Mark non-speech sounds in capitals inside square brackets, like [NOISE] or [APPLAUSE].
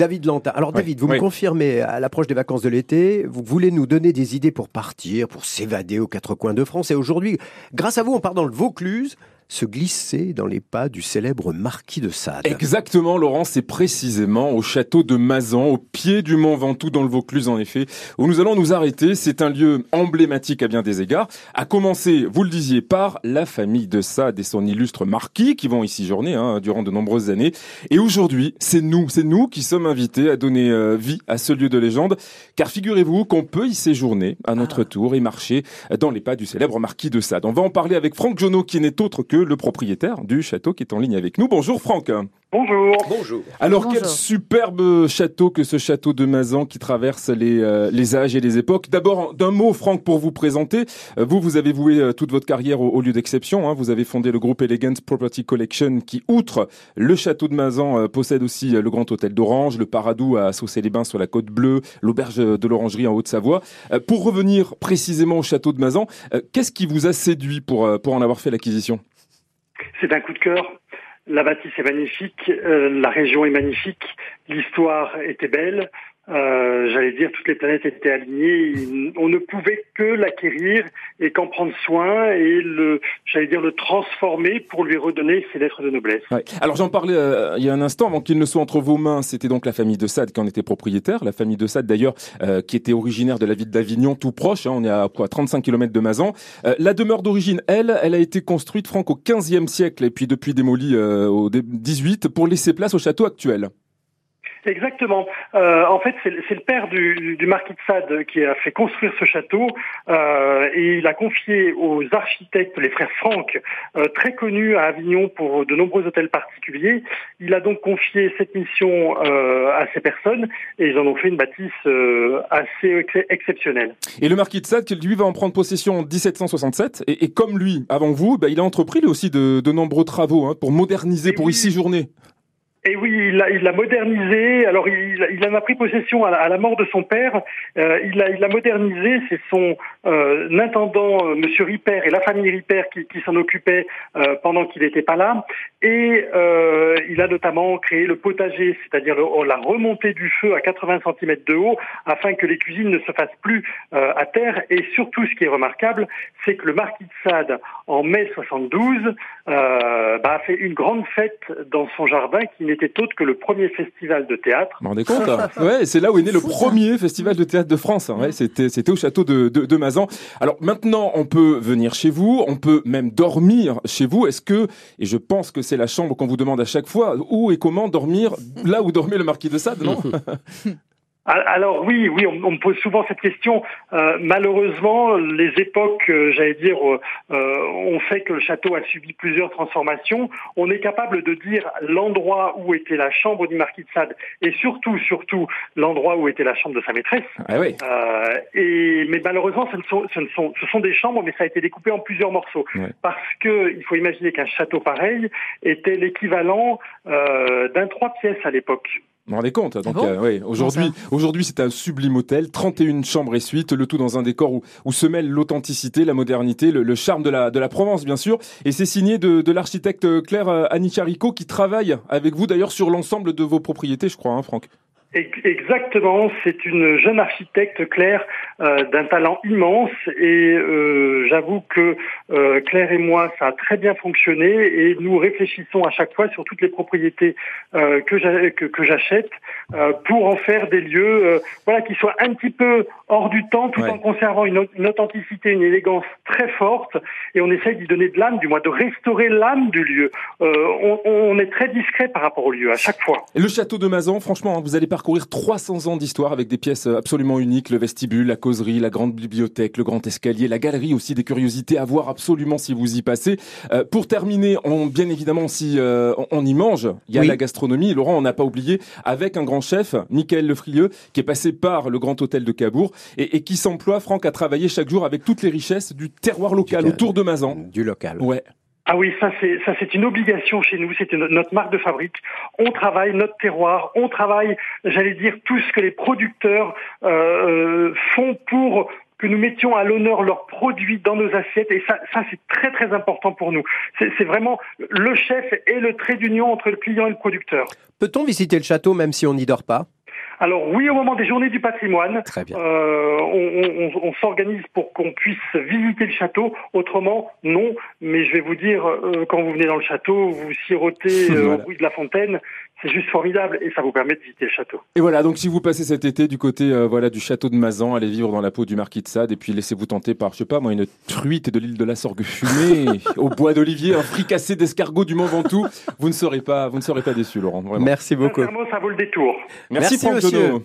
David Lantin. Alors David, vous me confirmez, à l'approche des vacances de l'été, vous voulez nous donner des idées pour partir, pour s'évader aux quatre coins de France. Et aujourd'hui, grâce à vous, on part dans le Vaucluse se glisser dans les pas du célèbre marquis de Sade. Exactement, Laurent, c'est précisément au château de Mazan, au pied du mont Ventoux, dans le Vaucluse en effet, où nous allons nous arrêter. C'est un lieu emblématique à bien des égards, à commencer, vous le disiez, par la famille de Sade et son illustre marquis, qui vont ici journer hein, durant de nombreuses années. Et aujourd'hui, c'est nous, c'est nous qui sommes invités à donner euh, vie à ce lieu de légende, car figurez-vous qu'on peut y séjourner à notre ah. tour et marcher dans les pas du célèbre marquis de Sade. On va en parler avec Franck Jonot, qui n'est autre que le propriétaire du château qui est en ligne avec nous. Bonjour Franck. Bonjour. Bonjour. Alors quel superbe château que ce château de Mazan qui traverse les, euh, les âges et les époques. D'abord d'un mot Franck pour vous présenter. Euh, vous, vous avez voué euh, toute votre carrière au, lieu d'exception. Hein. Vous avez fondé le groupe Elegant Property Collection qui, outre le château de Mazan, possède aussi le Grand Hôtel d'Orange, le Paradou à Saucé-les-Bains sur la côte bleue, l'auberge de l'Orangerie en Haute-Savoie. pour revenir précisément au château de Mazan, qu'est-ce qui vous a séduit pour, pour en avoir fait l'acquisition? C'est un coup de cœur. La bâtisse est magnifique, euh, la région est magnifique, l'histoire était belle, euh, j'allais dire, toutes les planètes étaient alignées. On ne pouvait que l'acquérir et qu'en prendre soin et le, j'allais dire, le transformer pour lui redonner ses lettres de noblesse. Alors j'en parlais euh, il y a un instant, avant qu'il ne soit entre vos mains, c'était donc la famille de Sade qui en était propriétaire. La famille de Sade d'ailleurs, euh, qui était originaire de la ville d'Avignon, tout proche. Hein, on est à quoi 35 km de Mazan. la demeure d'origine, elle, elle a été construite, Franck, au 15e siècle et puis depuis démolie au 18 pour laisser place au château actuel. Exactement. Euh, en fait, c'est le père du, du, marquis de Sade qui a fait construire ce château euh, et il a confié aux architectes, les frères Franck, euh, très connus à Avignon pour de nombreux hôtels particuliers. Il a donc confié cette mission euh, à ces personnes et ils en ont fait une bâtisse euh, assez exceptionnelle. Et le marquis de Sade, lui, va en prendre possession en 1767 et, et comme lui, avant vous, bah, il a entrepris lui aussi de, de nombreux travaux hein, pour moderniser, pour y séjourner. Et oui, il l'a il modernisé. Alors, il, il, en a pris possession à la, mort de son père. Euh, il l'a il modernisé. C'est son euh, intendant, euh, Monsieur Ripper, et la famille Ripper qui, qui s'en occupait euh, pendant qu'il n'était pas là. Et euh, il a notamment créé le potager, c'est-à-dire la remontée du feu à 80 cm de haut, afin que les cuisines ne se fassent plus à terre. Et surtout, ce qui est remarquable, c'est que le marquis de Sade, en mai 72, bah, a fait une grande fête dans son jardin qui n'était autre que le premier festival de théâtre. Vous vous rendez compte hein [LAUGHS] Ouais, c'est là où est né le premier festival de théâtre de France. Hein. Ouais, c'était c'était au château de, de, de, Mazan. Alors maintenant, on peut venir chez vous, on peut même dormir chez vous. Est-ce que et je pense que c'est la chambre qu'on vous demande à chaque fois où et comment dormir là où dormait le marquis de Sade, non [LAUGHS] Alors oui, oui, on, me pose souvent cette question. Euh, malheureusement, les époques, euh, j'allais dire, euh, ont fait que le château a subi plusieurs transformations. On est capable de dire l'endroit où était la chambre du marquis de Sade et surtout, surtout, l'endroit où était la chambre de sa maîtresse. Ah oui. et mais malheureusement, ce, sont, ce, sont, ce sont des chambres, mais ça a été découpé en plusieurs morceaux parce que il faut imaginer qu'un château pareil était l'équivalent d'un trois pièces à l'époque. Vous vous rendez compte Donc, ah euh, oui, aujourd'hui, aujourd'hui, c'est un sublime hôtel, 31 chambres et suites, le tout dans un décor où, où se mêle l'authenticité, la modernité, le, charme de la, de la Provence, bien sûr. Et c'est signé de, de l'architecte Claire euh, Anicarico qui travaille avec vous d'ailleurs sur l'ensemble de vos propriétés, je crois, hein, Franck. Exactement, c'est une jeune architecte Claire euh, d'un talent immense et euh, j'avoue que euh, Claire et moi ça a très bien fonctionné et nous réfléchissons à chaque fois sur toutes les propriétés que j'achète pour en faire des lieux voilà qui soient un petit peu hors du temps tout en conservant une, authenticité, une élégance très forte et on essaye d'y donner de l'âme, du moins de restaurer l'âme du lieu. On, on, est très discret par rapport au lieu à chaque fois. le château de Mazan, franchement, hein, vous allez parcourir 300 ans d'histoire avec des pièces absolument uniques, le vestibule, la causerie, la grande bibliothèque, le grand escalier, la galerie aussi des curiosités à voir absolument si vous y passez. Euh, pour terminer, on, bien évidemment, si euh, on, y mange, il y a la gastronomie. Laurent, on n'a pas oublié, avec un grand chef, Michael Lefrieux, qui est passé par le Grand Hôtel de Cabourg et, et qui s'emploie, Franck, à travailler chaque jour avec toutes les richesses du terroir local, autour de Mazan. Du local. Ouais. Ah oui, ça c'est ça c'est une obligation chez nous, c'est notre marque de fabrique. On travaille notre terroir, on travaille, j'allais dire tout ce que les producteurs euh, font pour que nous mettions à l'honneur leurs produits dans nos assiettes. Et ça, c'est très très important pour nous. C'est vraiment le chef et le trait d'union entre le client et le producteur. Peut-on visiter le château même si on n'y dort pas? Alors oui, au moment des journées du patrimoine, euh, on, s'organise pour qu'on puisse visiter le château. Autrement, non. Mais je vais vous dire, euh, quand vous venez dans le château, vous sirotez euh, au bruit de la fontaine. C'est juste formidable et ça vous permet de visiter le château. Et voilà, donc si vous passez cet été du côté voilà du château de Mazan, allez vivre dans la peau du marquis de Sade et puis laissez-vous tenter par, je sais pas moi, une truite de l'île de la Sorgue fumée, [LAUGHS] au bois d'olivier, un fricassé d'escargot du Mont Ventoux. Vous ne serez pas, vous ne serez pas déçu, Laurent. Merci beaucoup. ça vaut le détour. Merci, Merci monsieur.